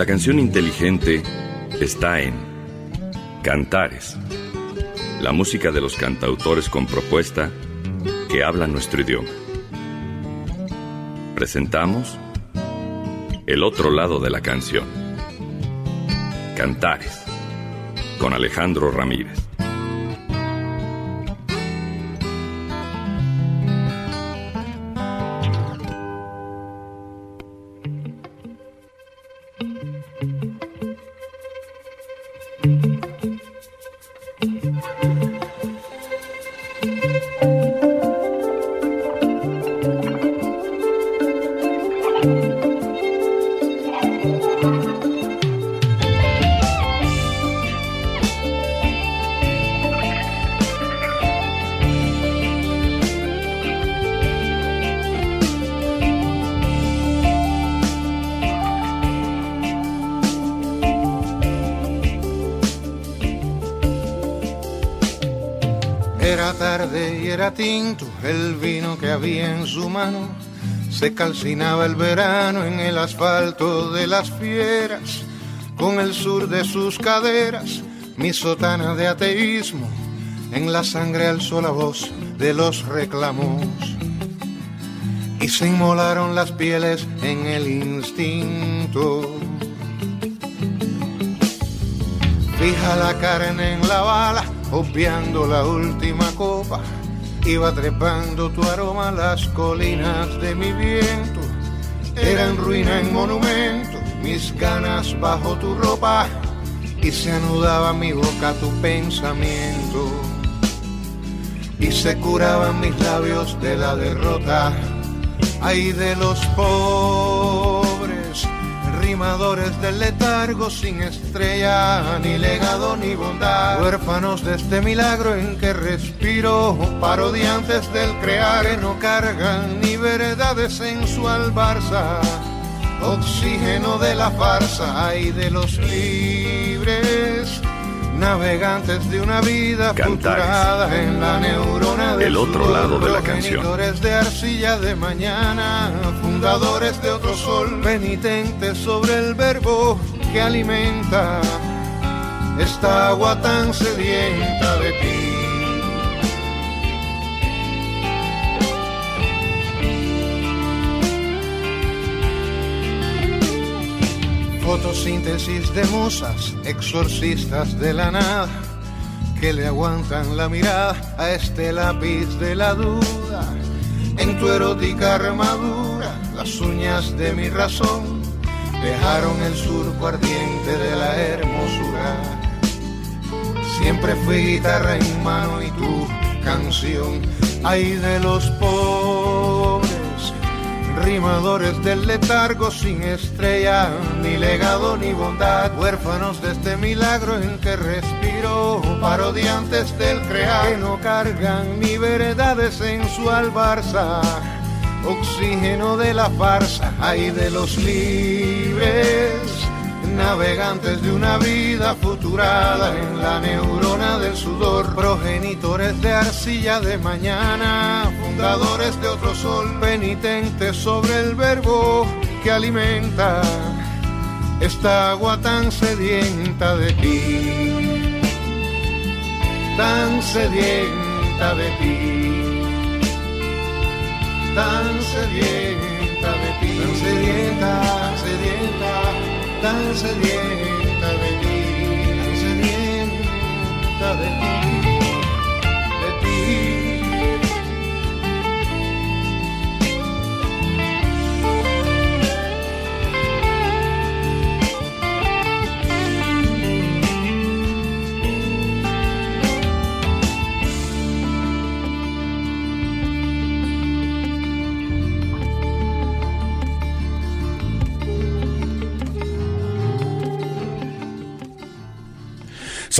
La canción inteligente está en Cantares, la música de los cantautores con propuesta que hablan nuestro idioma. Presentamos El otro lado de la canción. Cantares, con Alejandro Ramírez. Se calcinaba el verano en el asfalto de las fieras, con el sur de sus caderas, mi sotana de ateísmo, en la sangre alzó la voz de los reclamos. Y se inmolaron las pieles en el instinto. Fija la carne en la bala, obviando la última copa Iba trepando tu aroma las colinas de mi viento. Eran ruina en monumento, mis ganas bajo tu ropa. Y se anudaba mi boca tu pensamiento. Y se curaban mis labios de la derrota. Ay de los pobres rimadores del letargo sin estrella, ni legado ni bondad, huérfanos de este milagro en que respiro, parodiantes del crear, no cargan ni veredades en su albarza, oxígeno de la farsa y de los libres navegantes de una vida futurada en la neurona del el otro lado de la canción. de arcilla de mañana, fundadores de otro sol, penitentes sobre el verbo que alimenta esta agua tan sedienta de ti. Fotosíntesis de musas, exorcistas de la nada, que le aguantan la mirada a este lápiz de la duda. En tu erótica armadura, las uñas de mi razón dejaron el surco ardiente de la hermosura. Siempre fui guitarra en mano y tu canción, ay de los pobres rimadores del letargo sin estrella, ni legado ni bondad, huérfanos de este milagro en que respiro, parodiantes del crear, que no cargan ni veredades en su albarza, oxígeno de la farsa, hay de los libres navegantes de una vida futurada en la neurona del sudor, progenitores de arcilla de mañana, fundadores de otro sol, penitentes sobre el verbo que alimenta esta agua tan sedienta de ti, tan sedienta de ti, tan sedienta de ti, tan sedienta, sedienta tan sedienta de ti, tan sedienta de ti.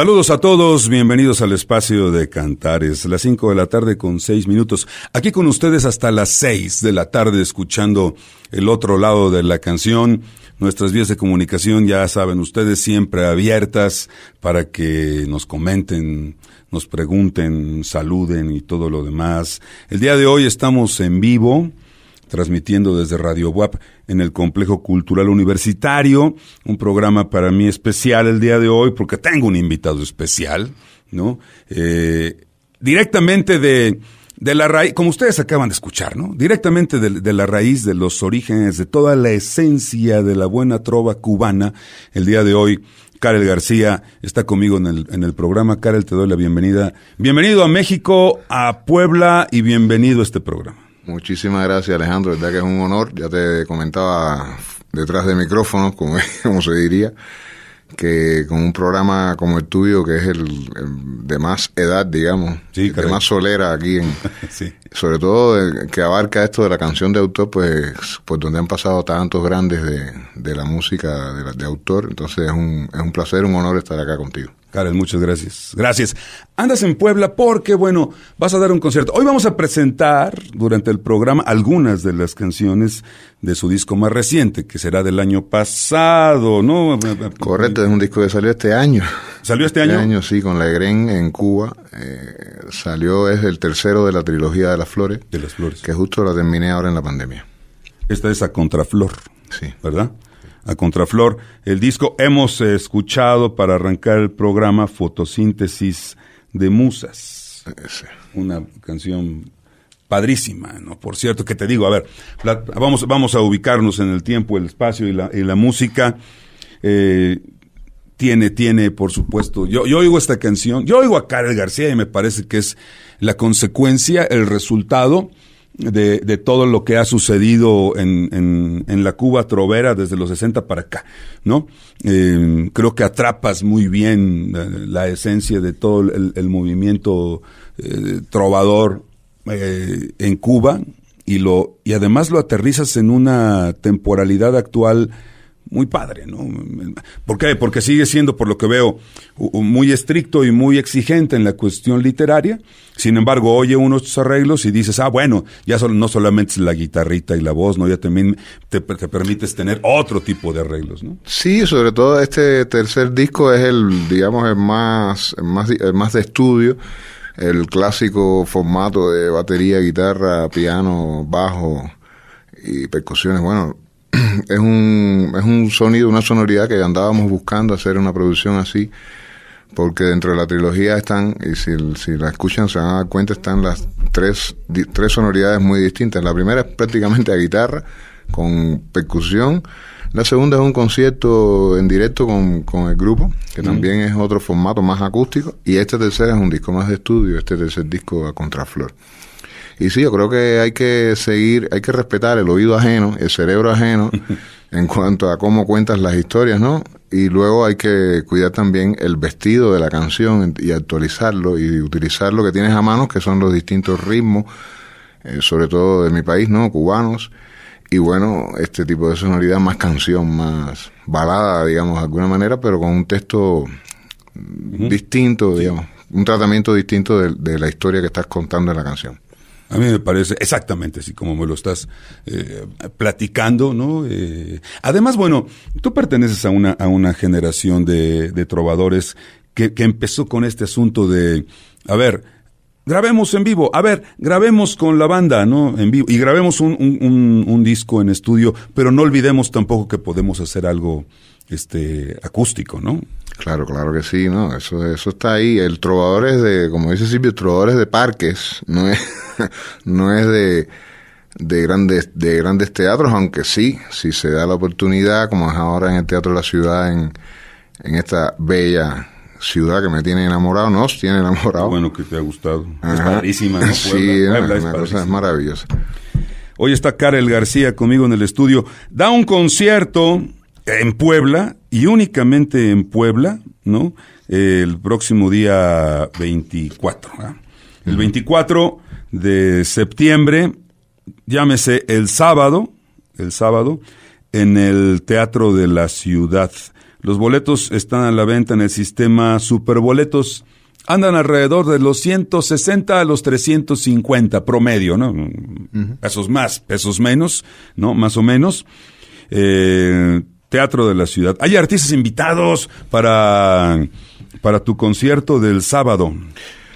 Saludos a todos, bienvenidos al espacio de Cantares, las 5 de la tarde con 6 minutos. Aquí con ustedes hasta las 6 de la tarde escuchando el otro lado de la canción. Nuestras vías de comunicación ya saben ustedes siempre abiertas para que nos comenten, nos pregunten, saluden y todo lo demás. El día de hoy estamos en vivo transmitiendo desde Radio WAP en el Complejo Cultural Universitario, un programa para mí especial el día de hoy porque tengo un invitado especial, ¿no? Eh, directamente de, de la raíz, como ustedes acaban de escuchar, ¿no? Directamente de, de, la raíz, de los orígenes, de toda la esencia de la buena trova cubana, el día de hoy. Karel García está conmigo en el, en el programa. Karel, te doy la bienvenida. Bienvenido a México, a Puebla y bienvenido a este programa. Muchísimas gracias, Alejandro. verdad que es un honor. Ya te comentaba detrás de micrófonos, como, como se diría que con un programa como el tuyo, que es el, de más edad, digamos, de más solera aquí, en, sobre todo que abarca esto de la canción de autor, pues, pues donde han pasado tantos grandes de, de la música de, de autor, entonces es un, es un placer, un honor estar acá contigo. Karen, muchas gracias. Gracias. Andas en Puebla porque, bueno, vas a dar un concierto. Hoy vamos a presentar durante el programa algunas de las canciones de su disco más reciente, que será del año pasado, ¿no? Correcto, es un disco que salió este año. ¿Salió este año? Este año, sí, con la Egren en Cuba. Eh, salió, es el tercero de la trilogía de las flores. De las flores. Que justo la terminé ahora en la pandemia. Esta es a Contraflor. Sí. ¿Verdad? a Contraflor. El disco hemos escuchado para arrancar el programa Fotosíntesis de Musas. Una canción padrísima, ¿no? Por cierto, que te digo, a ver, vamos, vamos a ubicarnos en el tiempo, el espacio y la, y la música. Eh, tiene, tiene, por supuesto, yo, yo oigo esta canción, yo oigo a Karel García y me parece que es la consecuencia, el resultado de, de, todo lo que ha sucedido en, en, la Cuba trovera desde los 60 para acá, ¿no? Eh, creo que atrapas muy bien la, la esencia de todo el, movimiento eh, trovador eh, en Cuba y lo y además lo aterrizas en una temporalidad actual muy padre, ¿no? ¿Por qué? Porque sigue siendo, por lo que veo, muy estricto y muy exigente en la cuestión literaria. Sin embargo, oye unos arreglos y dices, ah, bueno, ya no solamente es la guitarrita y la voz, ¿no? Ya también te, te, permites tener otro tipo de arreglos, ¿no? Sí, sobre todo este tercer disco es el, digamos, el más, más, el más de estudio. El clásico formato de batería, guitarra, piano, bajo y percusiones. Bueno, es un, es un sonido, una sonoridad que andábamos buscando hacer una producción así, porque dentro de la trilogía están, y si, si la escuchan se van a dar cuenta, están las tres, tres sonoridades muy distintas. La primera es prácticamente a guitarra, con percusión. La segunda es un concierto en directo con, con el grupo, que también es otro formato más acústico. Y este tercer es un disco más de estudio, este tercer disco a contraflor. Y sí, yo creo que hay que seguir, hay que respetar el oído ajeno, el cerebro ajeno, en cuanto a cómo cuentas las historias, ¿no? Y luego hay que cuidar también el vestido de la canción y actualizarlo y utilizar lo que tienes a mano, que son los distintos ritmos, eh, sobre todo de mi país, ¿no? Cubanos. Y bueno, este tipo de sonoridad más canción, más balada, digamos, de alguna manera, pero con un texto distinto, digamos, un tratamiento distinto de, de la historia que estás contando en la canción. A mí me parece exactamente así como me lo estás eh, platicando, ¿no? Eh, además, bueno, tú perteneces a una, a una generación de, de trovadores que, que empezó con este asunto de, a ver, grabemos en vivo, a ver, grabemos con la banda, ¿no? En vivo, y grabemos un, un, un, disco en estudio, pero no olvidemos tampoco que podemos hacer algo este acústico, ¿no? Claro, claro que sí, ¿no? Eso, eso está ahí. El trovador es de, como dice Silvio, trovador es de parques, no es, no es de, de grandes, de grandes teatros, aunque sí, si se da la oportunidad, como es ahora en el Teatro de la Ciudad, en, en esta bella ciudad que me tiene enamorado, nos tiene enamorado. Bueno, que te ha gustado. Ajá. Es padrísima, ¿no? Sí, una cosa es maravillosa. Hoy está Karel García conmigo en el estudio. Da un concierto en Puebla y únicamente en Puebla, ¿no? El próximo día 24. ¿eh? El 24 de septiembre, llámese el sábado, el sábado, en el Teatro de la Ciudad. Los boletos están a la venta en el sistema Superboletos. Andan alrededor de los 160 a los 350 promedio, ¿no? Uh -huh. Pesos más, pesos menos, ¿no? Más o menos. Eh, Teatro de la Ciudad. Hay artistas invitados para, para tu concierto del sábado.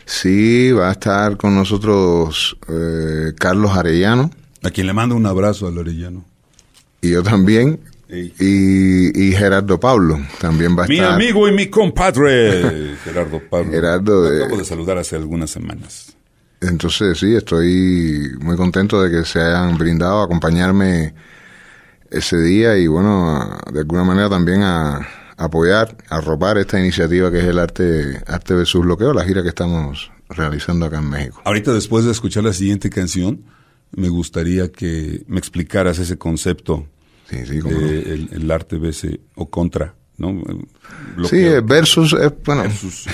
Sí, va a estar con nosotros eh, Carlos Arellano, A quien le mando un abrazo al Orellano. Y yo también. Y, Gerardo Pablo también va a mi estar. Mi amigo y mi compadre, Gerardo Pablo. Gerardo de... Acabo de saludar hace algunas semanas. Entonces, sí, estoy muy contento de que se hayan brindado a acompañarme ese día y, bueno, de alguna manera también a, apoyar, a arropar esta iniciativa que es el Arte, Arte versus Bloqueo, la gira que estamos realizando acá en México. Ahorita, después de escuchar la siguiente canción, me gustaría que me explicaras ese concepto sí, sí, de el, arte versus o contra, ¿no? Sí, versus, bueno. Versus,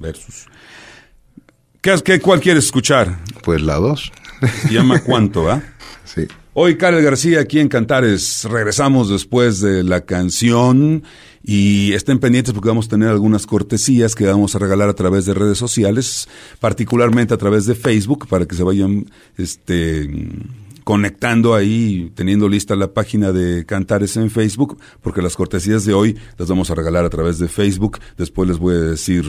versus. ¿Qué, ¿Cuál quieres escuchar? Pues la dos. Se llama ¿Cuánto, ah? Hoy Karel García aquí en Cantares. Regresamos después de la canción y estén pendientes porque vamos a tener algunas cortesías que vamos a regalar a través de redes sociales, particularmente a través de Facebook para que se vayan este conectando ahí, teniendo lista la página de Cantares en Facebook, porque las cortesías de hoy las vamos a regalar a través de Facebook. Después les voy a decir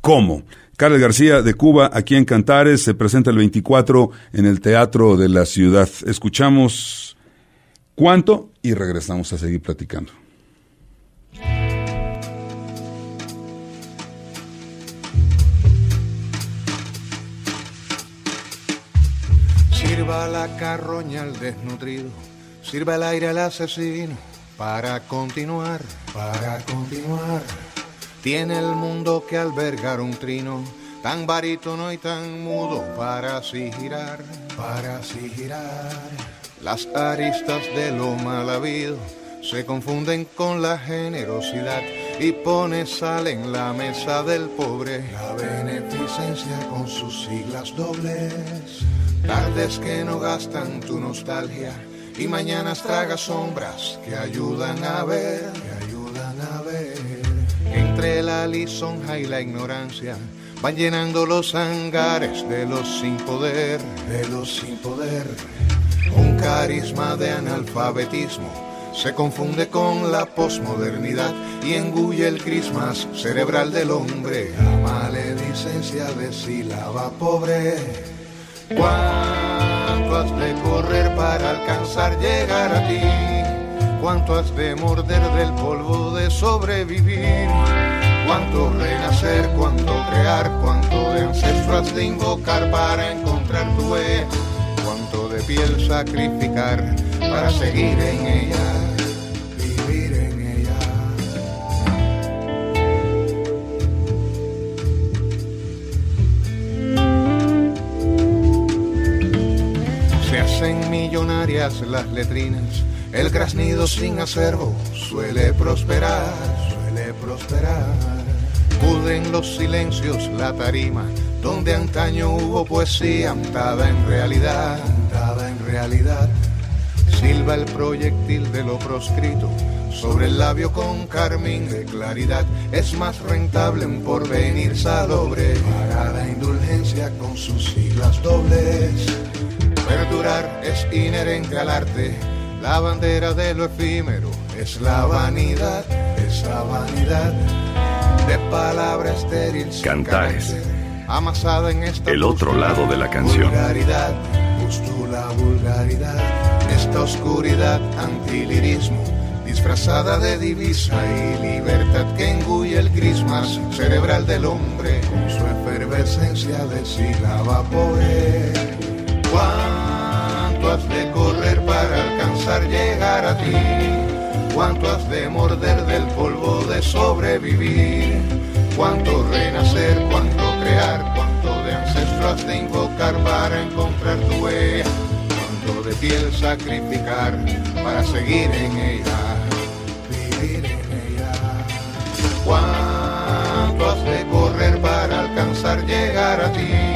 cómo. Carlos García de Cuba, aquí en Cantares, se presenta el 24 en el Teatro de la Ciudad. Escuchamos cuánto y regresamos a seguir platicando. Sirva la carroña al desnutrido, sirva el aire al asesino, para continuar, para continuar tiene el mundo que albergar un trino tan barítono y tan mudo para así girar, para así girar. Las aristas de lo mal habido se confunden con la generosidad y pone sal en la mesa del pobre. La beneficencia con sus siglas dobles. Tardes que no gastan tu nostalgia y mañanas traga sombras que ayudan a ver, que ayudan a ver entre la lisonja y la ignorancia van llenando los hangares de los sin poder, de los sin poder. Un carisma de analfabetismo se confunde con la posmodernidad y engulle el crismas cerebral del hombre. La maledicencia de sílaba pobre. ¿Cuánto has de correr para alcanzar llegar a ti? ¿Cuánto has de morder del polvo de sobrevivir? cuánto renacer, cuánto crear, cuánto de ancestros de invocar para encontrar tu E, cuánto de piel sacrificar para seguir en ella, vivir en ella. Se hacen millonarias las letrinas, el grasnido sin acervo suele prosperar, suele prosperar Puden los silencios la tarima, donde antaño hubo poesía montada en realidad, en realidad. Silba el proyectil de lo proscrito, sobre el labio con carmín de claridad. Es más rentable un porvenir salobre para la indulgencia con sus siglas dobles. Perdurar es inherente al arte, la bandera de lo efímero es la vanidad, esa vanidad de palabra estéril. Cantares. Amasada en esta el otro lado de la canción. Vulgaridad, justo la vulgaridad, esta oscuridad, antilirismo, disfrazada de divisa y libertad que engulle el crismas cerebral del hombre con su efervescencia de sílaba poder. ¿Cuánto has de correr para alcanzar llegar a ti? cuánto has de morder del polvo de sobrevivir, cuánto renacer, cuánto crear, cuánto de ancestros de invocar para encontrar tu huella, cuánto de piel sacrificar para seguir en ella, vivir en ella, cuánto has de correr para alcanzar llegar a ti,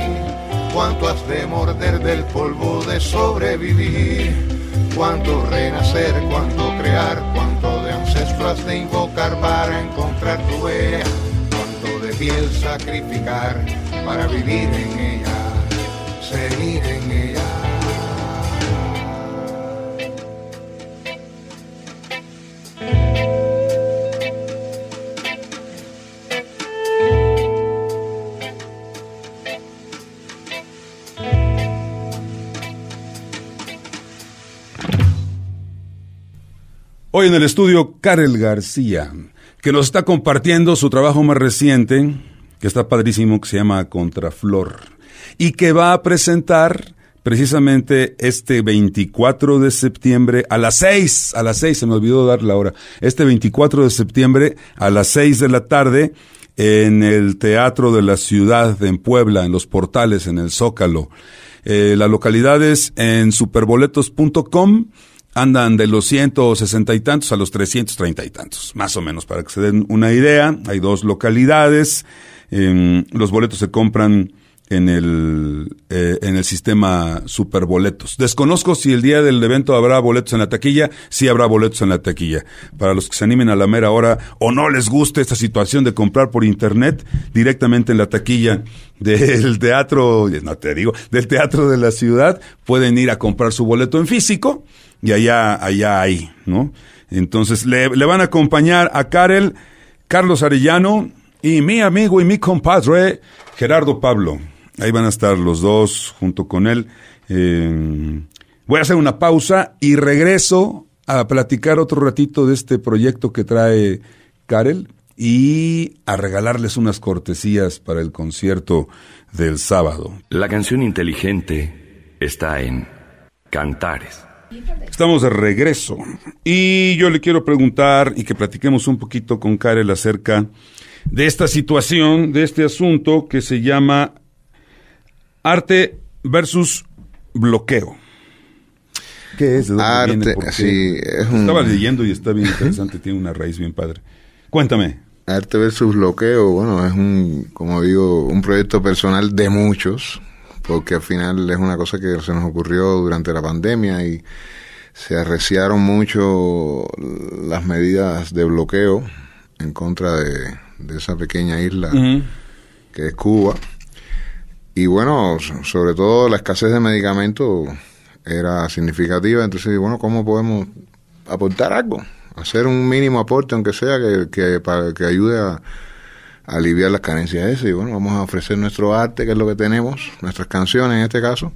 cuánto has de morder del polvo de sobrevivir cuánto renacer, cuánto crear, cuánto de ancestros de invocar para encontrar tu huella, cuánto de piel sacrificar para vivir en ella, seguir en ella. En el estudio, Karel García, que nos está compartiendo su trabajo más reciente, que está padrísimo, que se llama Contraflor, y que va a presentar precisamente este 24 de septiembre a las 6, a las 6, se me olvidó dar la hora, este 24 de septiembre a las 6 de la tarde en el Teatro de la Ciudad en Puebla, en los portales, en el Zócalo. Eh, las localidades en superboletos.com andan de los 160 y tantos a los 330 y tantos, más o menos, para que se den una idea. Hay dos localidades. los boletos se compran en el, eh, en el sistema Superboletos. Desconozco si el día del evento habrá boletos en la taquilla, sí habrá boletos en la taquilla. Para los que se animen a la mera hora o no les guste esta situación de comprar por internet, directamente en la taquilla del teatro, no te digo, del teatro de la ciudad, pueden ir a comprar su boleto en físico y allá, allá hay, ¿no? Entonces le, le van a acompañar a Karel, Carlos Arellano y mi amigo y mi compadre Gerardo Pablo. Ahí van a estar los dos junto con él. Eh, voy a hacer una pausa y regreso a platicar otro ratito de este proyecto que trae Karel y a regalarles unas cortesías para el concierto del sábado. La canción inteligente está en Cantares. Estamos de regreso y yo le quiero preguntar y que platiquemos un poquito con Karel acerca de esta situación, de este asunto que se llama Arte versus bloqueo. ¿Qué es? Arte, sí, Estaba leyendo y está bien interesante, tiene una raíz bien padre. Cuéntame. Arte versus bloqueo, bueno, es un, como digo, un proyecto personal de muchos, porque al final es una cosa que se nos ocurrió durante la pandemia y se arreciaron mucho las medidas de bloqueo en contra de, esa pequeña isla que es Cuba. Y bueno, sobre todo la escasez de medicamentos era significativa, entonces, bueno, ¿cómo podemos aportar algo? Hacer un mínimo aporte, aunque sea, que, para, que ayude a, aliviar las carencias de. Y bueno, vamos a ofrecer nuestro arte, que es lo que tenemos, nuestras canciones en este caso,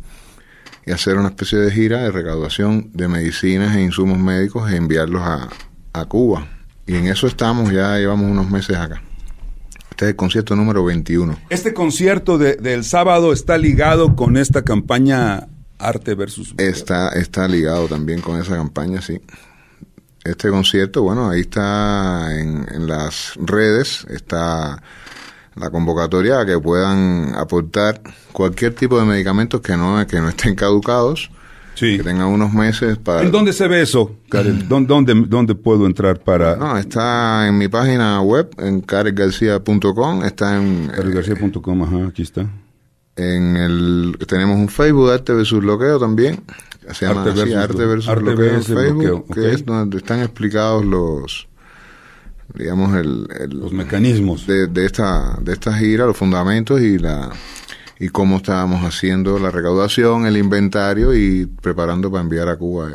y hacer una especie de gira de recaudación de medicinas e insumos médicos e enviarlos a, a Cuba. Y en eso estamos, ya llevamos unos meses acá. Este es el concierto número 21. Este concierto de, del sábado está ligado con esta campaña Arte versus... Está, está ligado también con esa campaña, sí. Este concierto, bueno, ahí está en, en las redes, está la convocatoria a que puedan aportar cualquier tipo de medicamentos que no, que no estén caducados que tenga unos meses para... ¿En dónde se ve eso, Karel? ¿Dónde, dónde, puedo entrar para...? No, está en mi página web, en karelgarcia.com, está en... karelgarcia.com, ajá, aquí está. En el... Tenemos un Facebook, Arte versus Bloqueo también, se llama Arte versus, Arte versus Bloqueo en Facebook, que es donde están explicados los digamos el, los mecanismos de, de esta de esta gira los fundamentos y la y cómo estábamos haciendo la recaudación, el inventario y preparando para enviar a Cuba.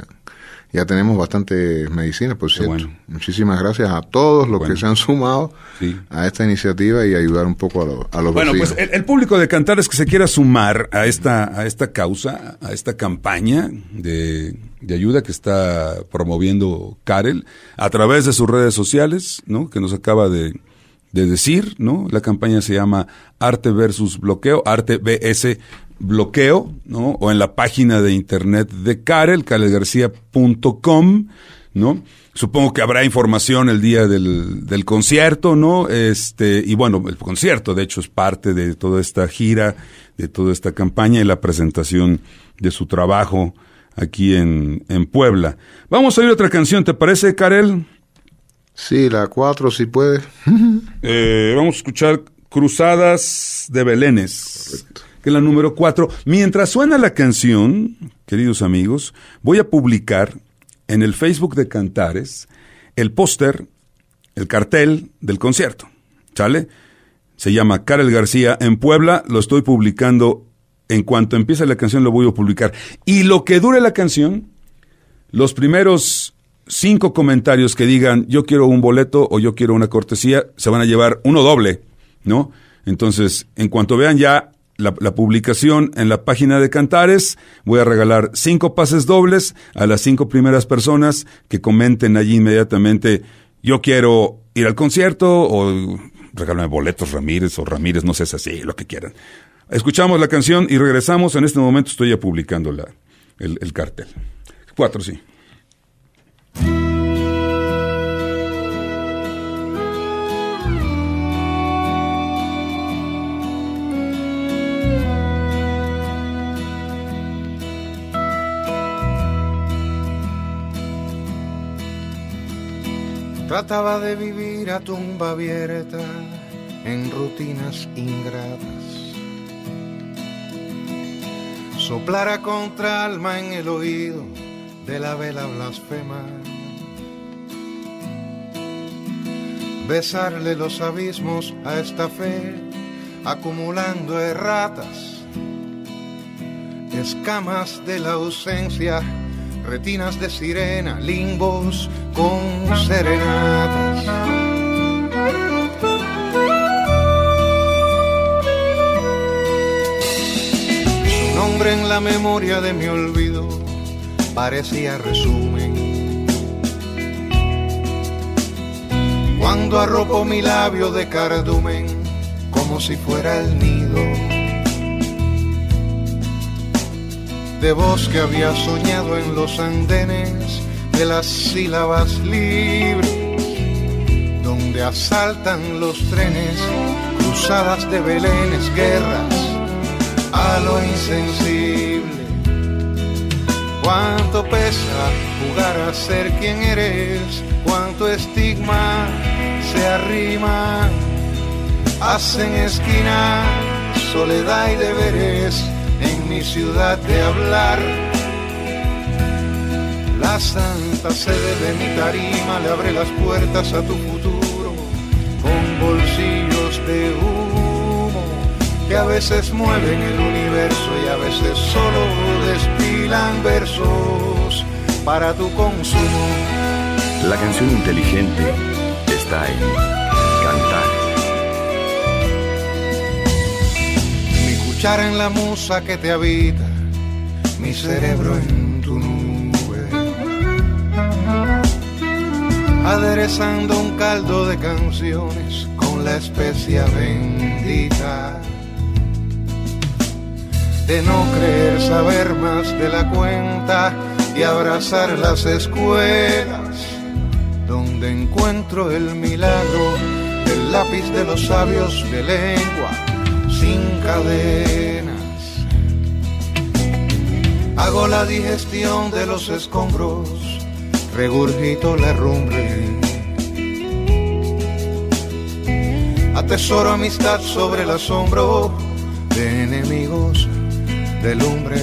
Ya tenemos bastantes medicinas, por cierto. Muchísimas gracias a todos los que se han sumado a esta iniciativa y ayudar un poco a, los a los Bueno, pues el, público de Cantares que se quiera sumar a esta, a esta causa, a esta campaña de, de ayuda que está promoviendo Karel a través de sus redes sociales, ¿no? Que nos acaba de, de decir, ¿no? La campaña se llama Arte versus Bloqueo, Arte BS Bloqueo, ¿no? O en la página de internet de Karel, karelgarcía.com, ¿no? Supongo que habrá información el día del, del concierto, ¿no? Este, y bueno, el concierto, de hecho, es parte de toda esta gira, de toda esta campaña y la presentación de su trabajo aquí en, en Puebla. Vamos a oír otra canción, ¿te parece, Karel? Sí, la cuatro, si puede. Eh, vamos a escuchar Cruzadas de Belénes, que es la número cuatro. Mientras suena la canción, queridos amigos, voy a publicar en el Facebook de Cantares el póster, el cartel del concierto. ¿Sale? Se llama Karel García en Puebla, lo estoy publicando en cuanto empiece la canción lo voy a publicar. Y lo que dure la canción, los primeros cinco comentarios que digan yo quiero un boleto o yo quiero una cortesía, se van a llevar uno doble, ¿no? Entonces, en cuanto vean ya la, publicación en la página de Cantares. Voy a regalar cinco pases dobles a las cinco primeras personas que comenten allí inmediatamente. Yo quiero ir al concierto o regálame boletos Ramírez o Ramírez, no sé si así, lo que quieran. Escuchamos la canción y regresamos. En este momento estoy ya publicando el cartel. Cuatro, sí. Trataba de vivir a tumba abierta en rutinas ingratas. Soplara contra alma en el oído de la vela blasfema. Besarle los abismos a esta fe, acumulando erratas, escamas de la ausencia retinas de sirena, limbos con serenatas. Su nombre en la memoria de mi olvido parecía resumen. Cuando arropo mi labio de cardumen como si fuera el nido de voz que había soñado en los andenes de las sílabas libres, donde asaltan los trenes, cruzadas de belenes, guerras a lo insensible. Cuánto pesa jugar a ser quien eres, cuánto estigma se arrima, hacen esquina, soledad y deberes mi ciudad de hablar. La santa sede de mi tarima le abre las puertas a tu futuro con bolsillos de humo que a veces mueven el universo y a veces solo despilan versos para tu consumo. La canción inteligente está en escuchar en la musa que te habita, mi cerebro en tu nube, aderezando un caldo de canciones con la especia bendita. De no creer saber más de la cuenta y abrazar las escuelas donde encuentro el milagro del lápiz de los sabios de lengua sin cadenas. Hago la digestión de los escombros, regurgito la rumbre. Atesoro amistad sobre el asombro de enemigos de lumbre.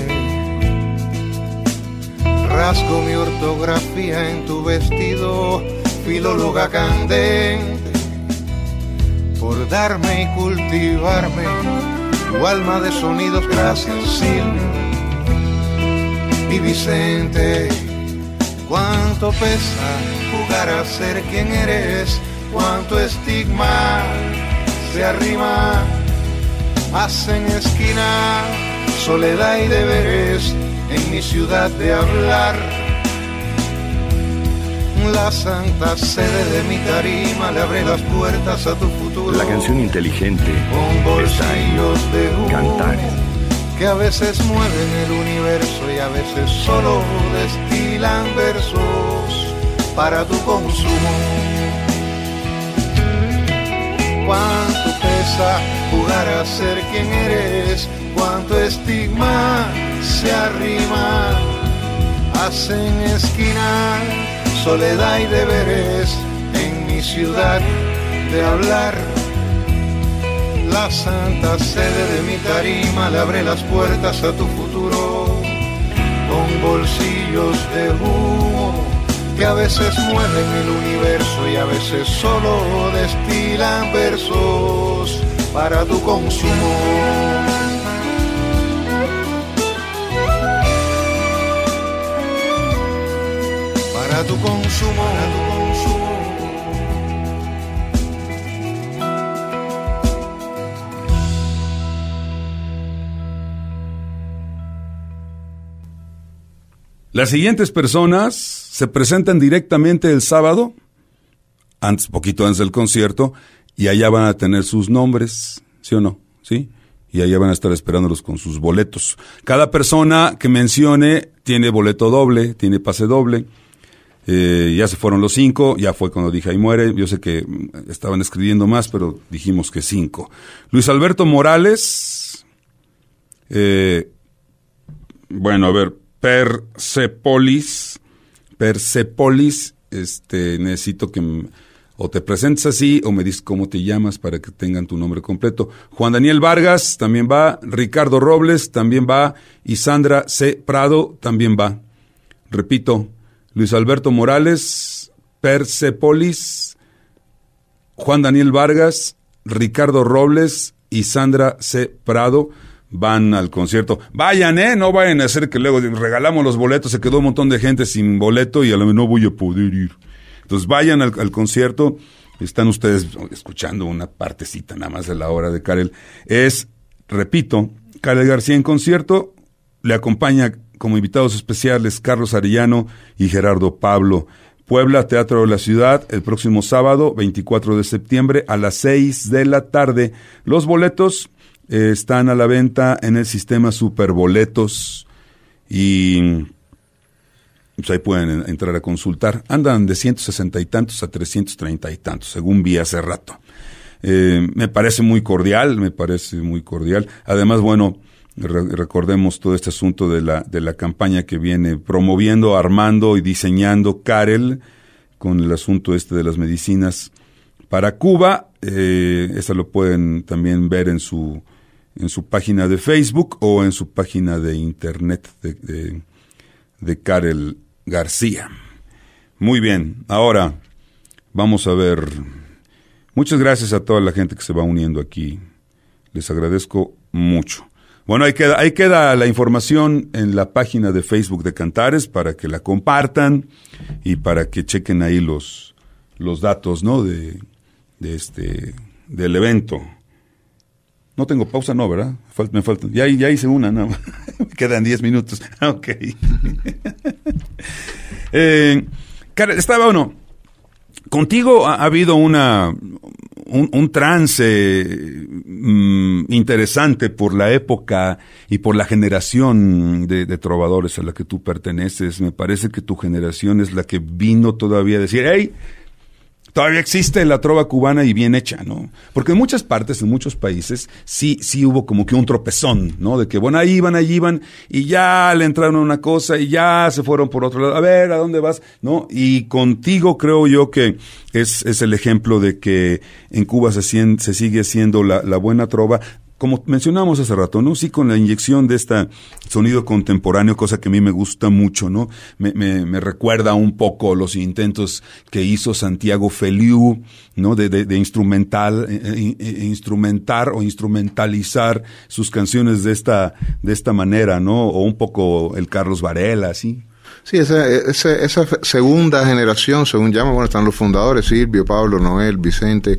Rasgo mi ortografía en tu vestido, filóloga candente por darme y cultivarme tu alma de sonidos. Gracias, Silvio y Vicente. Cuánto pesa jugar a ser quien eres, cuánto estigma se arrima, hacen esquina, soledad y deberes en mi ciudad de hablar la santa sede de mi tarima le abre las puertas a tu futuro. La canción inteligente con bolsillos de humo cantar que a veces mueven el universo y a veces solo destilan versos para tu consumo. Cuánto pesa jugar a ser quien eres, cuánto estigma se arrima, hacen esquina soledad y deberes en mi ciudad de hablar. La santa sede de mi tarima le abre las puertas a tu futuro con bolsillos de humo que a veces mueven el universo y a veces solo destilan versos para tu consumo. para tu consumo. Para tu consumo. Las siguientes personas se presentan directamente el sábado, antes, poquito antes del concierto, y allá van a tener sus nombres, ¿sí o no? ¿Sí? Y allá van a estar esperándolos con sus boletos. Cada persona que mencione tiene boleto doble, tiene pase doble. Eh, ya se fueron los cinco, ya fue cuando dije ahí muere. Yo sé que mm, estaban escribiendo más, pero dijimos que cinco. Luis Alberto Morales, eh, bueno, a ver, Persepolis, Persepolis, este, necesito que o te presentes así o me dices cómo te llamas para que tengan tu nombre completo. Juan Daniel Vargas también va, Ricardo Robles también va y Sandra C. Prado también va. Repito, Luis Alberto Morales, Persepolis, Juan Daniel Vargas, Ricardo Robles y Sandra C. Prado van al concierto. Vayan, ¿eh? No vayan a hacer que luego regalamos los boletos, se quedó un montón de gente sin boleto y a lo mejor no voy a poder ir. Entonces vayan al, concierto. Están ustedes escuchando una partecita nada más de la hora de Karel. Es, repito, Karel García en concierto. Le acompaña como invitados especiales Carlos Arellano y Gerardo Pablo. Puebla, Teatro de la Ciudad, el próximo sábado, 24 de septiembre, a las 6 de la tarde. Los boletos eh, están a la venta en el sistema Superboletos y pues ahí pueden en- entrar a consultar. Andan de 160 y tantos a 330 y tantos, según vi hace rato. Eh, me parece muy cordial, me parece muy cordial. Además, bueno, re- recordemos todo este asunto de la, de la campaña que viene promoviendo, armando y diseñando Karel con el asunto este de las medicinas para Cuba. Eh, lo pueden también ver en su, en su página de Facebook o en su página de internet de, de, de Karel García. Muy bien, ahora vamos a ver. Muchas gracias a toda la gente que se va uniendo aquí. Les agradezco mucho. Bueno, ahí queda, ahí queda la información en la página de Facebook de Cantares para que la compartan y para que chequen ahí los, los datos, ¿no? De, de este, del evento. No tengo pausa, no, ¿verdad? Me faltan. Ya, ya hice una, no. me quedan 10 minutos. ok. eh, estaba uno. Contigo ha, ha habido una un, un trance mm, interesante por la época y por la generación de, de trovadores a la que tú perteneces. Me parece que tu generación es la que vino todavía a decir, hey, todavía existe la trova cubana y bien hecha, ¿no? Porque en muchas partes, en muchos países, sí, sí hubo como que un tropezón, ¿no? De que, bueno, ahí iban, ahí iban, y ya le entraron a una cosa y ya se fueron por otro lado. A ver, ¿a dónde vas? ¿No? Y contigo creo yo que es, es el ejemplo de que en Cuba se, se sigue haciendo la, la buena trova como mencionamos hace rato, ¿no? Sí, con la inyección de este sonido contemporáneo, cosa que a mí me gusta mucho, ¿no? Me, me, me recuerda un poco los intentos que hizo Santiago Feliu, ¿no? De, de, de instrumental, eh, eh, instrumentar o instrumentalizar sus canciones de esta, de esta manera, ¿no? O un poco el Carlos Varela, ¿sí? Sí, esa, esa, esa fe- segunda generación, según llaman, bueno, están los fundadores, Silvio, Pablo, Noel, Vicente,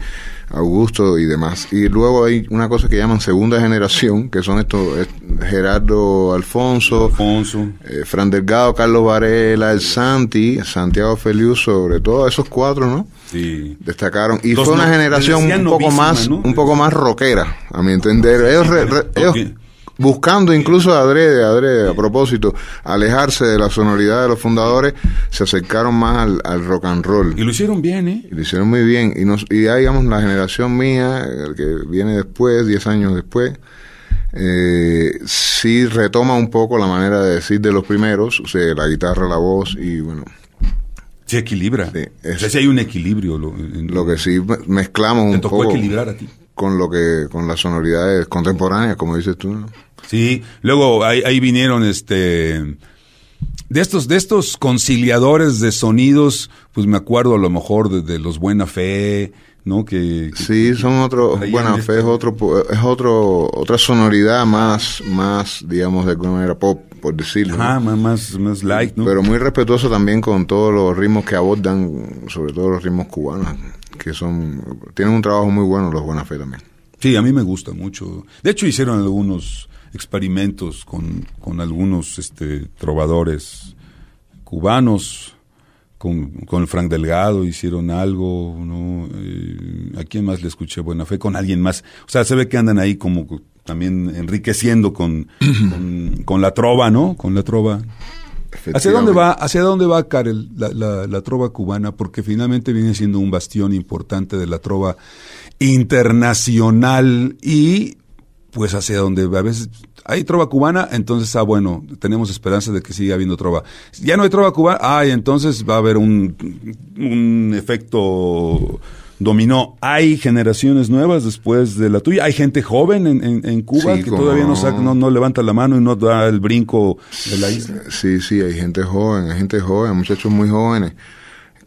Augusto y demás. Y luego hay una cosa que llaman segunda generación, que son estos, Gerardo Alfonso, Alfonso. eh, Fran Delgado, Carlos Varela, el Santi, Santiago Feliu, sobre todo esos cuatro, ¿no? Sí. Destacaron. Y fue una generación un poco más, ¿no? un poco más rockera, a mi entender. Ellos, re- re- ellos. Buscando incluso adrede, adrede, a propósito, alejarse de la sonoridad de los fundadores, se acercaron más al, al rock and roll. Y lo hicieron bien, ¿eh? Y lo hicieron muy bien. Y, nos, y ya, digamos, la generación mía, el que viene después, 10 años después, eh, sí retoma un poco la manera de decir de los primeros, o sea, la guitarra, la voz y bueno, Se equilibra. Sí, es- o sea, sí hay un equilibrio. Lo, en- lo que sí me- mezclamos Te un tocó poco equilibrar a ti. con lo que con las sonoridades contemporáneas, como dices tú. ¿no? Sí, luego ahí, ahí vinieron este de estos de estos conciliadores de sonidos, pues me acuerdo a lo mejor de, de los Buena Fe, ¿no? Que, que- Sí, son otros, Traían bueno, este- fe es otro, es otro, otra sonoridad más, más, digamos, de alguna manera pop, por decirlo. ajá, más más más light, ¿no? Pero muy respetuoso también con todos los ritmos que abordan, sobre todo los ritmos cubanos, que son, tienen un trabajo muy bueno los Buena Fe también. Sí, a mí me gusta mucho. De hecho hicieron algunos experimentos con, con algunos este trovadores cubanos con, con Frank Delgado hicieron algo, ¿no? Eh, ¿A quién más le escuché buena fe? Con alguien más. O sea, se ve que andan ahí como también enriqueciendo con, con, la trova, ¿no? Con la trova. ¿Hacia dónde va, hacia dónde va Karel, la, la, la, trova cubana? Porque finalmente viene siendo un bastión importante de la trova internacional y pues hacia donde a veces hay trova cubana, entonces, ah, bueno, tenemos esperanza de que siga habiendo trova. Ya no hay trova cubana, ah, entonces va a haber un, un efecto dominó. Hay generaciones nuevas después de la tuya. Hay gente joven en, en, Cuba que todavía no, no, levanta la mano y no da el brinco de la isla. Sí, sí, hay gente joven, hay gente joven, muchachos muy jóvenes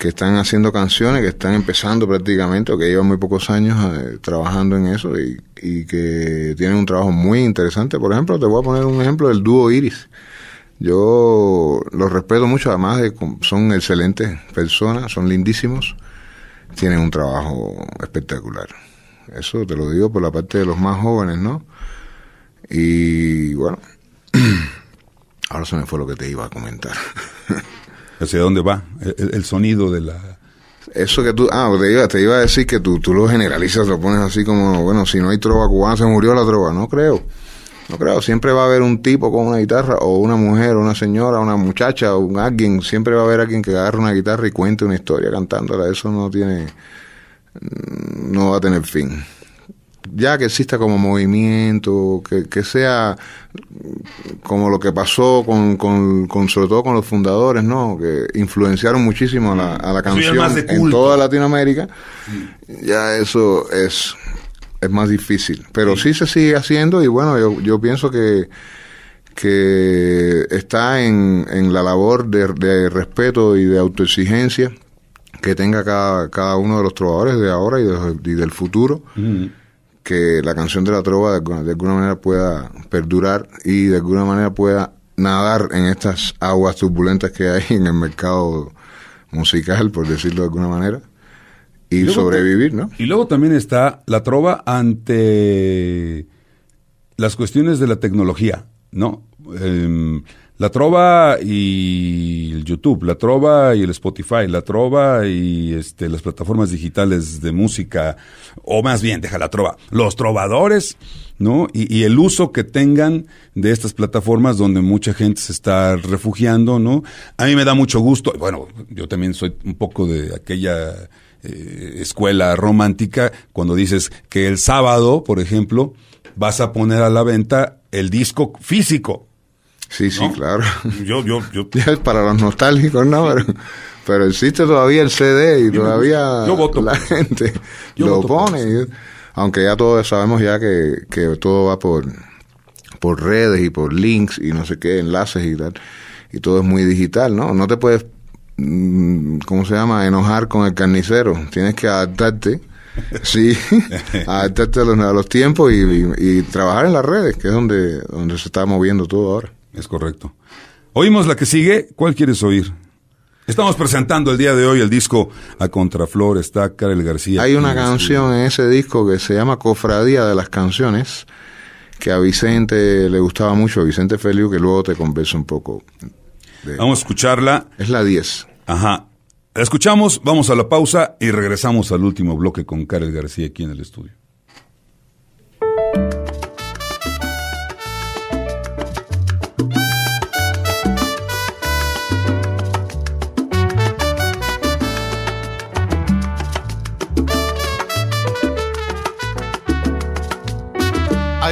que están haciendo canciones, que están empezando prácticamente, o que llevan muy pocos años eh, trabajando en eso y, que tienen un trabajo muy interesante. Por ejemplo, te voy a poner un ejemplo del dúo Iris. Yo los respeto mucho, además de son excelentes personas, son lindísimos, tienen un trabajo espectacular. Eso te lo digo por la parte de los más jóvenes, ¿no? Y bueno, ahora se me fue lo que te iba a comentar. ¿Hacia dónde va el, sonido de la...? Eso que tú... Ah, te iba, te iba a decir que tú, tú lo generalizas, lo pones así como, bueno, si no hay trova cubana, se murió la trova. No creo. No creo. Siempre va a haber un tipo con una guitarra, o una mujer, o una señora, una muchacha, o un alguien. Siempre va a haber alguien que agarre una guitarra y cuente una historia cantándola. Eso no tiene... No va a tener fin ya que exista como movimiento, que, que sea como lo que pasó con, con, sobre todo con los fundadores, ¿no? Que influenciaron muchísimo a la, a la canción en toda Latinoamérica. Ya eso es, es más difícil. Pero sí. se sigue haciendo y bueno, yo, yo pienso que que está en, en la labor de, de respeto y de autoexigencia que tenga cada, cada uno de los trovadores de ahora y, y del futuro que la canción de la trova de, alguna manera pueda perdurar y de alguna manera pueda nadar en estas aguas turbulentas que hay en el mercado musical, por decirlo de alguna manera, y, sobrevivir, ¿no? Y luego también está la trova ante las cuestiones de la tecnología, ¿no? Em, la Trova y el YouTube, la Trova y el Spotify, la Trova y este, las plataformas digitales de música, o más bien, deja la Trova, los trovadores, ¿no? Y, el uso que tengan de estas plataformas donde mucha gente se está refugiando, ¿no? A mí me da mucho gusto, bueno, yo también soy un poco de aquella eh, escuela romántica, cuando dices que el sábado, por ejemplo, vas a poner a la venta el disco físico, Sí, sí, claro. Yo, yo, yo. es para los nostálgicos, ¿no? Pero, existe todavía el CD y todavía la gente lo pone. aunque ya todos sabemos ya que, que todo va por, por redes y por links y no sé qué, enlaces y tal. Y todo es muy digital, ¿no? No te puedes, mm, ¿cómo se llama? Enojar con el carnicero. Tienes que adaptarte. Sí, adaptarte a los, a los tiempos y, y, trabajar en las redes, que es donde, donde se está moviendo todo ahora. Es correcto. Oímos la que sigue. ¿Cuál quieres oír? Estamos presentando el día de hoy el disco A Contraflor, está Karel García. Hay una canción en ese disco que se llama Cofradía de las Canciones, que a Vicente le gustaba mucho, Vicente Feliu, que luego te conversa un poco. Vamos a escucharla. Es la 10. Ajá. La escuchamos, vamos a la pausa y regresamos al último bloque con Karel García aquí en el estudio.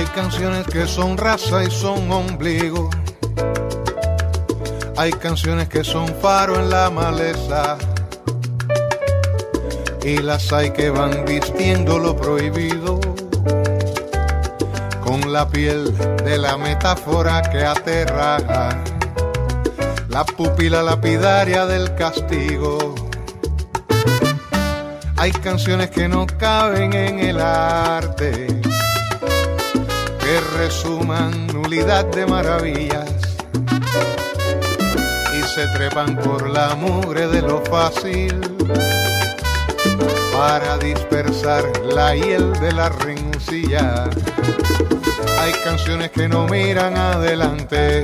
Canciones que son raza y son ombligo. Hay canciones que son faro en la maleza. Y las hay que van vistiendo lo prohibido. Con la piel de la metáfora que aterra. La pupila lapidaria del castigo. Hay canciones que no caben en el arte que resuman nulidad de maravillas y se trepan por la mugre de lo fácil para dispersar la hiel de la renuncia. Hay canciones que no miran adelante,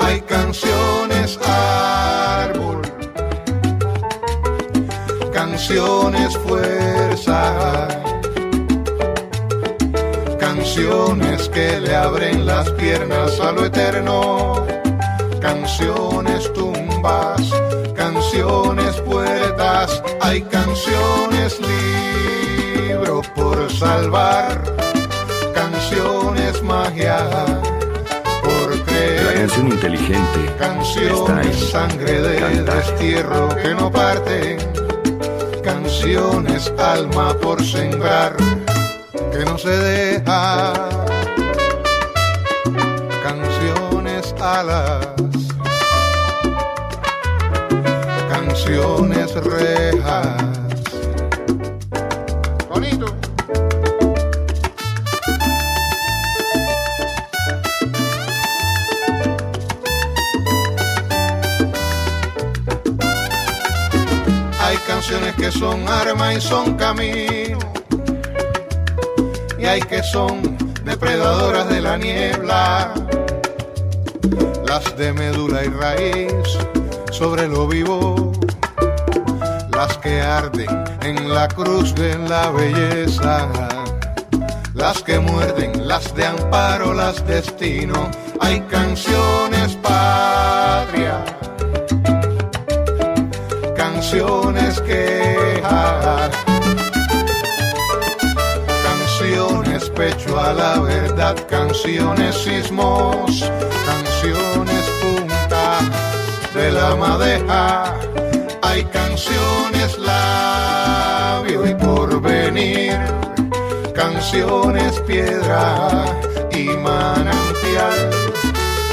hay canciones árbol, canciones fuerza canciones que le abren las piernas a lo eterno, canciones tumbas, canciones puertas, hay canciones libros por salvar, canciones magia por creer. La canción inteligente está en Canciones, sangre de Cantar. destierro que no parte. Canciones, alma por sembrar que no se deja. Canciones, alas. Canciones, rejas. Bonito. Hay canciones que son arma y son camino. Hay que son depredadoras de la niebla. Las de médula y raíz sobre lo vivo. Las que arden en la cruz de la belleza. Las que muerden, las de amparo, las destino. Hay canciones patria canciones quejas, la verdad, canciones sismos, canciones punta de la madeja, hay canciones labio y porvenir, canciones piedra y manantial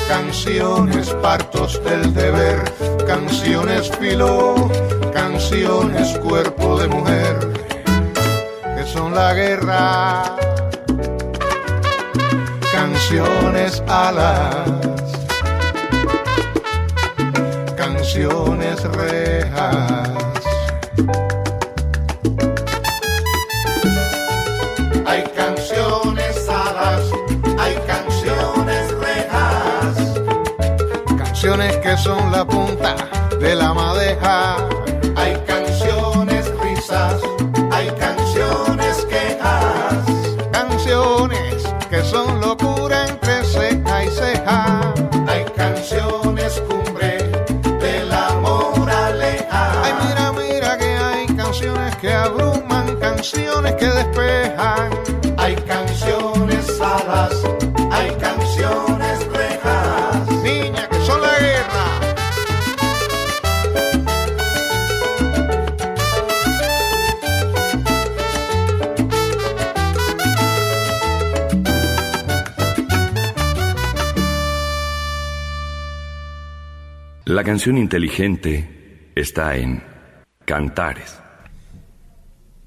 canciones, partos del deber, canciones filo, canciones cuerpo de mujer, que son la guerra, canciones alas, canciones rejas. Hay canciones alas, hay canciones rejas, canciones que son la punta de la madeja. Canciones que despejan. Hay canciones alas, hay canciones rejas. Niña, que son la guerra. La canción inteligente está en Cantares.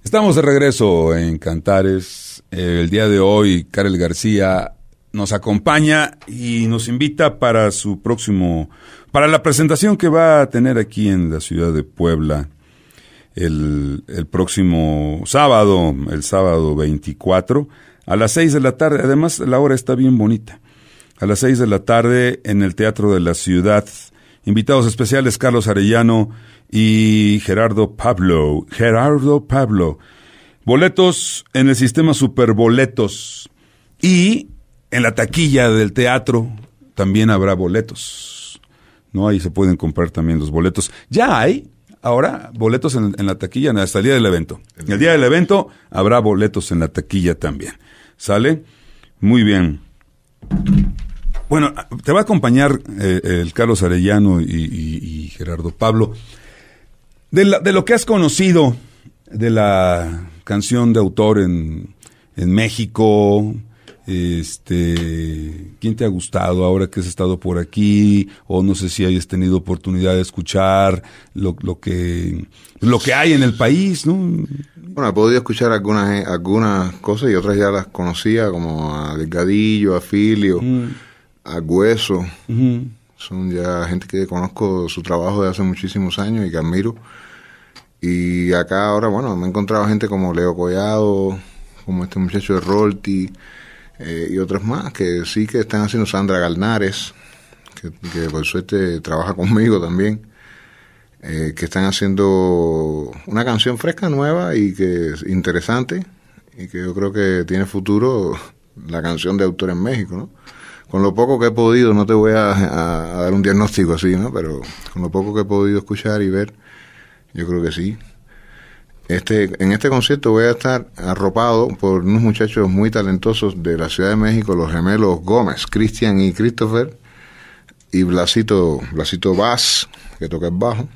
Estamos de regreso en Cantares. Eh, El día de hoy, Karel García nos acompaña y nos invita para su próximo, para la presentación que va a tener aquí en la ciudad de Puebla el, el próximo sábado, el sábado 24, a las 6 de la tarde. Además, la hora está bien bonita. A las 6 de la tarde en el Teatro de la Ciudad. Invitados especiales Carlos Arellano y Gerardo Pablo. Gerardo Pablo. Boletos en el sistema Superboletos. Y en la taquilla del teatro también habrá boletos. ¿No? Ahí se pueden comprar también los boletos. Ya hay ahora boletos en, en la taquilla hasta el día del evento. En el día del evento habrá boletos en la taquilla también. ¿Sale? Muy bien. Bueno, te va a acompañar eh, el Carlos Arellano y, y- y Gerardo Pablo. De, la- de lo que has conocido de la canción de autor en, en México, este, ¿quién te ha gustado ahora que has estado por aquí? O no sé si hayas tenido oportunidad de escuchar lo, lo que, lo que hay en el país, ¿no? Bueno, he podido escuchar algunas, eh, algunas cosas y otras ya las conocía, como a Delgadillo, a Filio, a Hueso. Son ya gente que conozco su trabajo de hace muchísimos años y que admiro. Y acá ahora, bueno, me he encontrado gente como Leo Collado, como este muchacho de Rolti eh, y otros más que sí que están haciendo Sandra Galnares, que, por suerte trabaja conmigo también. eh, que están haciendo una canción fresca, nueva y que es interesante y que yo creo que tiene futuro la canción de autor en México, ¿no? Con lo poco que he podido, no te voy a, dar un diagnóstico así, ¿no? Pero con lo poco que he podido escuchar y ver, yo creo que sí. Este, en este concierto voy a estar arropado por unos muchachos muy talentosos de la Ciudad de México, los gemelos Gómez, Cristian y Christopher, y Blasito, Blasito Vaz, que toca el bajo,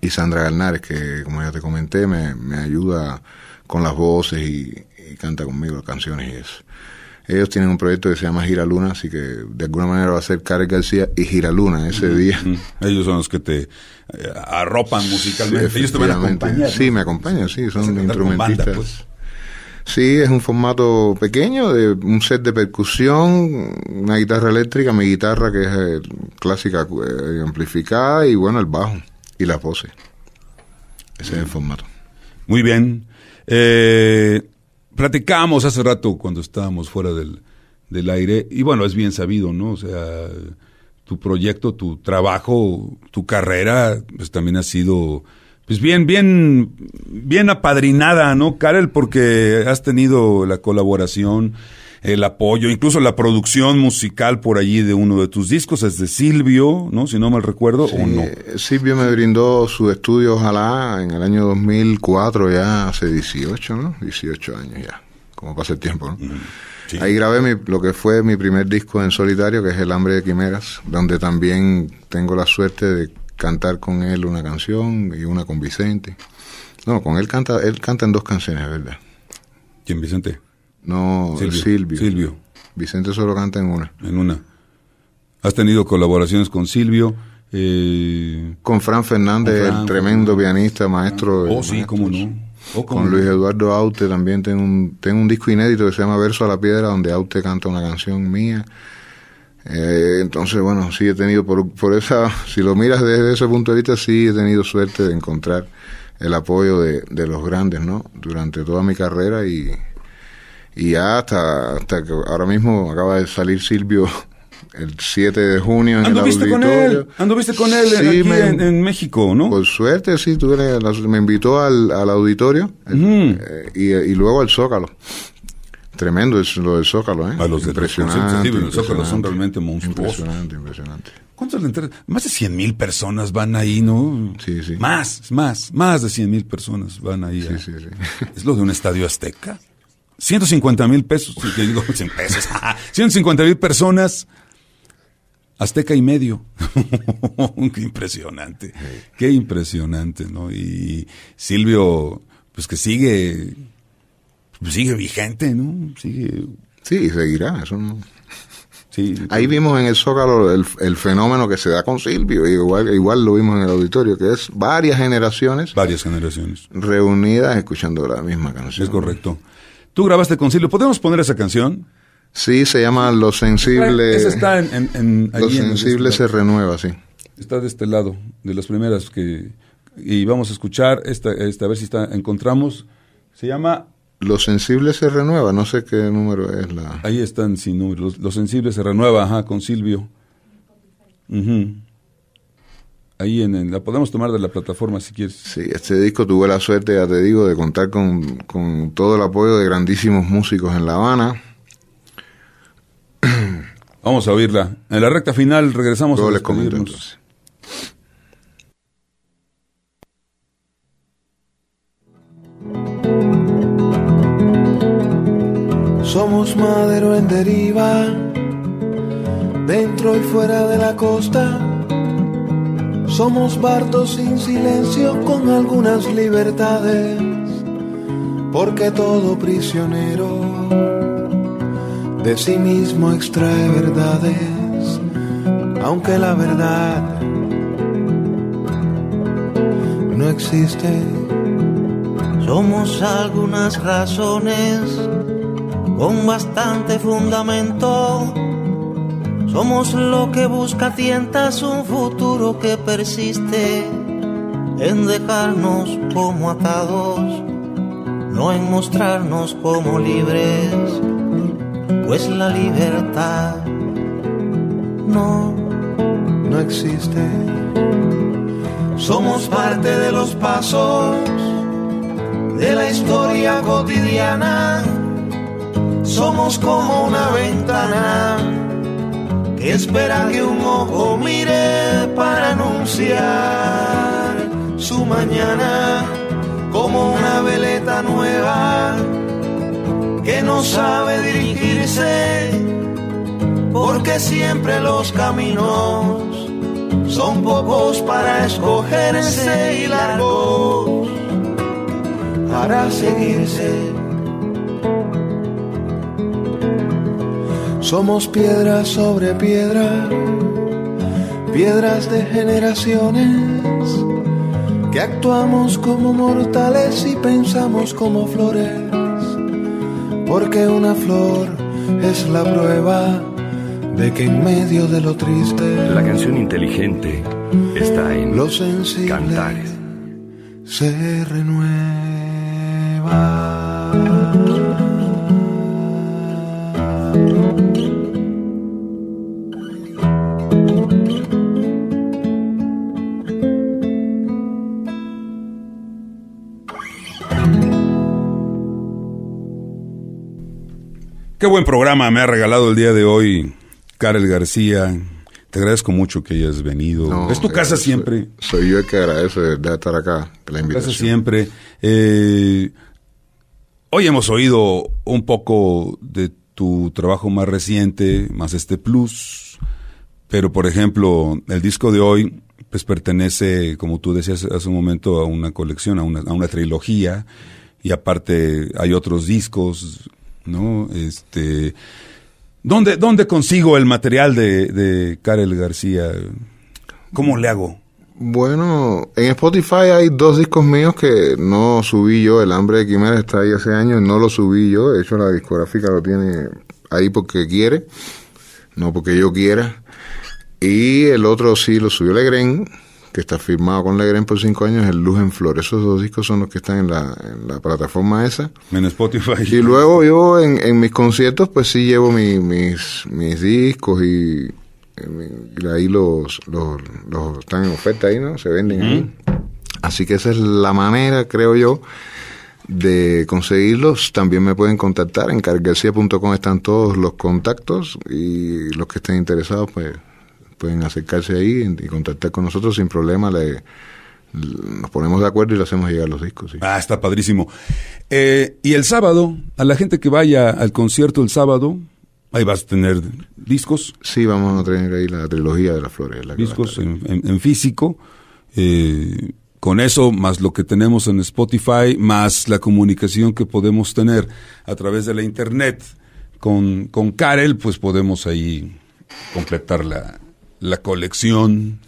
y Sandra Garnares, que como ya te comenté, me, ayuda con las voces y canta conmigo las canciones y eso. Ellos tienen un proyecto que se llama Giraluna, así que de alguna manera va a ser Karen García y Giraluna ese día. Ellos son los que te eh, arropan musicalmente. Sí, Ellos te van a efectivamente. acompañar. Sí, ¿no? me acompañan, sí, son banda, instrumentistas. pues. Sí, es un formato pequeño de un set de percusión, una guitarra eléctrica, mi guitarra que es eh, clásica eh, amplificada y bueno, el bajo y las voces. Ese es el formato. Muy bien. Eh, platicamos hace rato cuando estábamos fuera del, del aire y bueno, es bien sabido, ¿no? O sea, tu proyecto, tu trabajo, tu carrera, pues también ha sido, pues bien, bien, bien apadrinada, ¿no, Karel? Porque has tenido la colaboración, el apoyo, incluso la producción musical por allí de uno de tus discos, es de Silvio, ¿no? Si no mal recuerdo, o no. Silvio me brindó su estudio, ojalá, en el año 2004, ya hace 18, ¿no? 18 años ya, como pasa el tiempo, ¿no? Sí. Ahí grabé mi- lo que fue mi primer disco en solitario, que es El hambre de quimeras, donde también tengo la suerte de cantar con él una canción y una con Vicente. No, con él canta, él canta en dos canciones, ¿verdad? ¿Quién, Vicente? No, Silvio. Silvio. Silvio. Vicente solo canta en una. en una. Has tenido colaboraciones con Silvio. Eh, Con Fran Fernández, Con Fran, el tremendo pianista, maestro. de oh, sí, cómo no. Oh, cómo Con. Luis Eduardo Aute también tengo un, tengo un disco inédito que se llama Verso a la Piedra, donde Aute canta una canción mía. Eh, entonces, bueno, sí he tenido, por, por esa, si lo miras desde ese punto de vista, sí he tenido suerte de encontrar el apoyo de, de los grandes, ¿no? Durante toda mi carrera y, y ya hasta, hasta que ahora mismo acaba de salir Silvio el 7 de junio en el Anduviste con él, anduviste con él Sí, aquí me- en, en México, ¿no? Por suerte, sí, tuve me invitó al, al auditorio eh, y, y luego al Zócalo. Tremendo es lo del Zócalo, ¿eh? A los de los Zócalos son impresionante. realmente monstruosos. Impresionante, impresionante. ¿Cuántos le? Más de 100 mil personas van ahí, ¿no? Sí, sí. Más, más, más de 100 mil personas van ahí. Sí, a- sí, sí. Es lo de un estadio azteca. 150 mil pesos, digo 100 pesos. 150 mil personas. Azteca y medio. qué impresionante. Qué impresionante, ¿no? Y Silvio, pues que sigue, pues sigue vigente, ¿no? Sigue, Sí, seguirá, eso no... sí. Ahí vimos en el Zócalo el, el fenómeno que se da con Silvio, igual, igual lo vimos en el auditorio, que es varias generaciones Varias generaciones. reunidas escuchando la misma canción. Es correcto. Tú grabaste con Silvio. ¿Podemos poner esa canción? Sí, se llama Lo Sensible. Esa está en, en, en- Lo allí en el Sensible se renueva, sí. Está de este lado, de las primeras que... Y vamos a escuchar esta, esta a ver si está, encontramos. Se llama... Lo sensible se renueva, no sé qué número es la... Ahí están sin número. Lo, sensible se renueva, ajá, con Silvio. Ujú. Ahí en, en- la podemos tomar de la plataforma si quieres. Sí, este disco tuve la suerte, ya te digo, de contar con, con todo el apoyo de grandísimos músicos en La Habana. Vamos a oírla. En la recta final regresamos Luego a les comento entonces. Somos madero en deriva, dentro y fuera de la costa. Somos bardos sin silencio con algunas libertades, porque todo prisionero de sí mismo extrae verdades, aunque la verdad no existe. Somos algunas razones con bastante fundamento. Somos lo que busca tientas un futuro que persiste en dejarnos como atados, no en mostrarnos como libres, pues la libertad no no existe. Somos parte de los pasos de la historia cotidiana. Somos como una ventana que espera que un ojo mire para anunciar su mañana como una veleta nueva que no sabe dirigirse porque siempre los caminos son pocos para escogerse y largos para seguirse. Somos piedras sobre piedra, piedras de generaciones, que actuamos como mortales y pensamos como flores, porque una flor es la prueba de que en medio de lo triste La canción inteligente está en lo sensible Cantares. se renueva. Qué buen programa me ha regalado el día de hoy, Karel García. Te agradezco mucho que hayas venido. No, es tu casa eh, siempre. Soy, yo el que agradece de estar acá, la invitación. Casa siempre. Eh, hoy hemos oído un poco de tu trabajo más reciente, más este plus. Pero, por ejemplo, el disco de hoy, pues pertenece, como tú decías hace un momento, a una colección, a una, a una trilogía. Y aparte hay otros discos, ¿no? Este, ¿dónde, ¿Dónde consigo el material de, de Karel García? ¿Cómo le hago? Bueno, en Spotify hay dos discos míos que no subí yo. El Hambre de Quimera está ahí hace años, no lo subí yo. De hecho, la discográfica lo tiene ahí porque quiere, no porque yo quiera. Y el otro sí lo subió Legren, que está firmado con Legren por cinco años, el Luz en Flor. Esos dos discos son los que están en la, en la plataforma esa. En Spotify. Y luego yo en, en mis conciertos, pues sí llevo mi- mis, mis discos y, y ahí los, los, los están en oferta ahí, ¿no? Se venden ahí. Así que esa es la manera, creo yo, de conseguirlos. También me pueden contactar. En cargarcia.com están todos los contactos y los que estén interesados, pues pueden acercarse ahí y contactar con nosotros sin problema. Le, nos ponemos de acuerdo y le hacemos llegar los discos. sí. Ah, está padrísimo. Eh, y el sábado, a la gente que vaya al concierto el sábado, ahí vas a tener discos, Sí, vamos a tener ahí la trilogía de las flores. la discos en físico. eh, con eso, más lo que tenemos en Spotify, más la comunicación que podemos tener a través de la internet con, con Karel, pues podemos ahí completar la, la colección.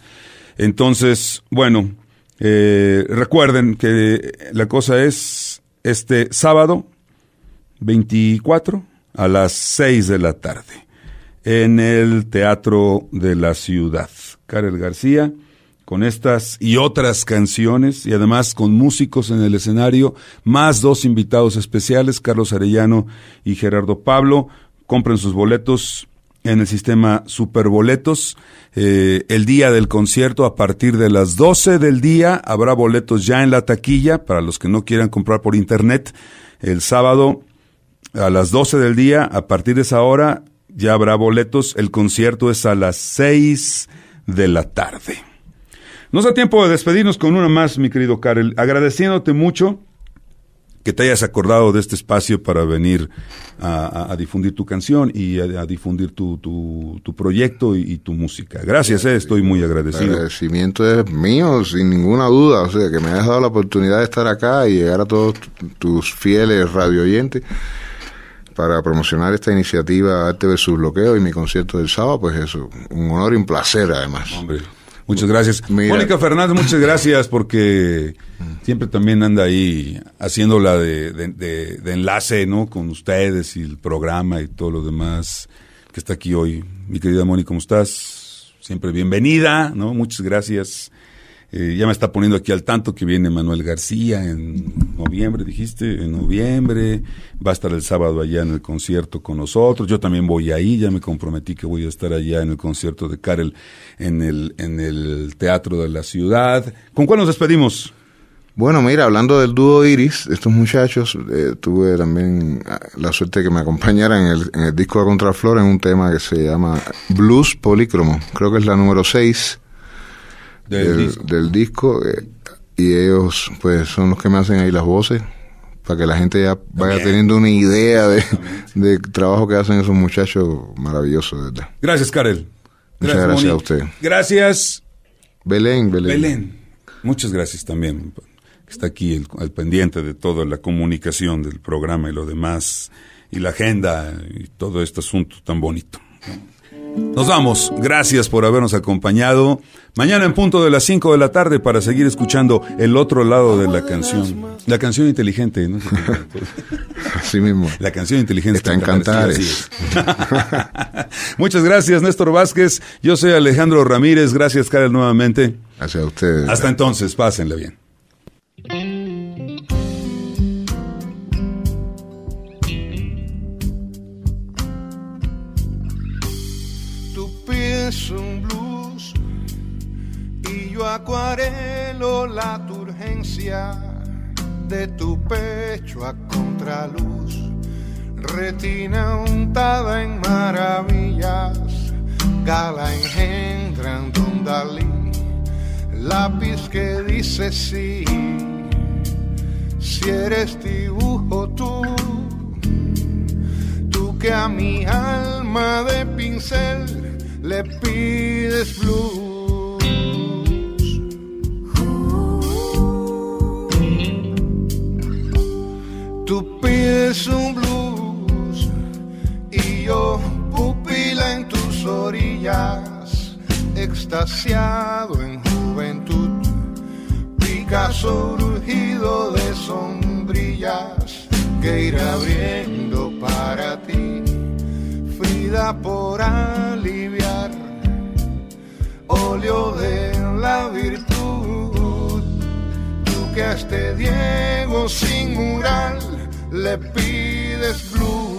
Entonces, bueno, eh, recuerden que la cosa es este sábado 24 a las 6 de la tarde en el Teatro de la Ciudad. Karel García con estas y otras canciones y además con músicos en el escenario, más dos invitados especiales, Carlos Arellano y Gerardo Pablo. Compren sus boletos en el sistema Superboletos. Eh, el día del concierto, a partir de las 12 del día, habrá boletos ya en la taquilla para los que no quieran comprar por internet. El sábado a las 12 del día, a partir de esa hora, ya habrá boletos. El concierto es a las 6 de la tarde. Nos da tiempo de despedirnos con una más, mi querido Karel, agradeciéndote mucho que te hayas acordado de este espacio para venir a, a- a difundir tu canción y a, a difundir tu, tu, tu proyecto y, y tu música. Gracias, eh, estoy muy El agradecido. agradecimiento es mío, sin ninguna duda. O sea, que me hayas dado la oportunidad de estar acá y llegar a todos tus fieles radio oyentes para promocionar esta iniciativa Arte versus Bloqueo y mi concierto del sábado, pues eso, un honor y un placer además. Hombre, muchas gracias. Mira. Mónica Fernández, muchas gracias porque siempre también anda ahí haciéndola de, de, de- de enlace, ¿no? Con ustedes y el programa y todo lo demás que está aquí hoy. Mi querida Mónica, ¿cómo estás? Siempre bienvenida, ¿no? Muchas gracias. Eh, ya me está poniendo aquí al tanto que viene Manuel García en noviembre, dijiste, en noviembre. Va a estar el sábado allá en el concierto con nosotros. Yo también voy ahí, ya me comprometí que voy a estar allá en el concierto de Karel en el, en el Teatro de la Ciudad. ¿Con cuál nos despedimos? Bueno, mira, hablando del dúo Iris, estos muchachos, eh, tuve también ah, la suerte de que me acompañaran en el, en el disco de Contraflor en un tema que se llama Blues Polícromo. Creo que es la número 6 del, disco. Eh, y ellos, pues, son los que me hacen ahí las voces para que la gente ya vaya teniendo una idea de, del trabajo que hacen esos muchachos maravillosos, ¿verdad? Gracias, Karel. Muchas gracias, a usted. Gracias. Belén, Belén. Belén. Muchas gracias también. Está aquí al pendiente de toda la comunicación del programa y lo demás, y la agenda y todo este asunto tan bonito. Nos vamos. Gracias por habernos acompañado. Mañana en punto de las 5 de la tarde para seguir escuchando el otro lado de la canción. La canción inteligente, ¿no? Así mismo. La canción inteligente. Está encantada. Muchas gracias, Néstor Vázquez. Yo soy Alejandro Ramírez. Gracias, Karel, nuevamente. Gracias a ustedes. Hasta entonces, pásenle bien. Acuarelo la turgencia de tu pecho a contraluz, retina untada en maravillas, gala engendrando un Dalí, lápiz que dice sí, si eres dibujo tú, tú que a mi alma de pincel le pides blues. Tú pides un blues y yo pupila en tus orillas, extasiado en juventud, Picasso urgido de sombrillas que irá abriendo para ti por aliviar, óleo de la virtud. Tú que Diego sin mural le pides blues.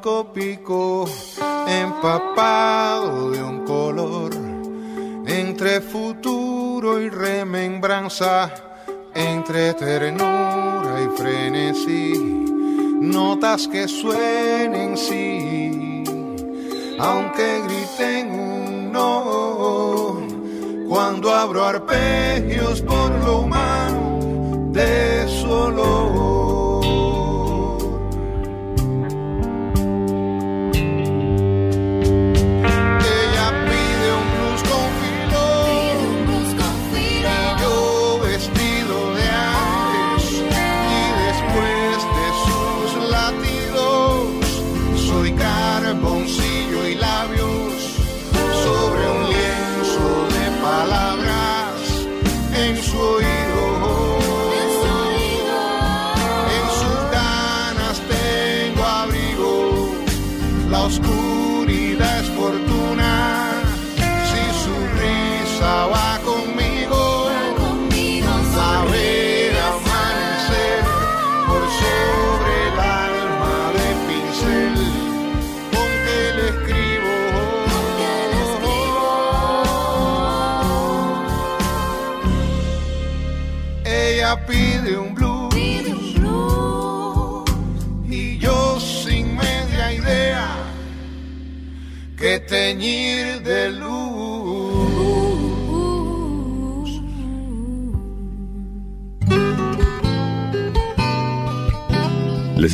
Caleidoscópico, empapado de un color. Entre futuro y remembranza, entre ternura y frenesí, notas que suenen sí, aunque griten un no cuando abro arpegios por lo humano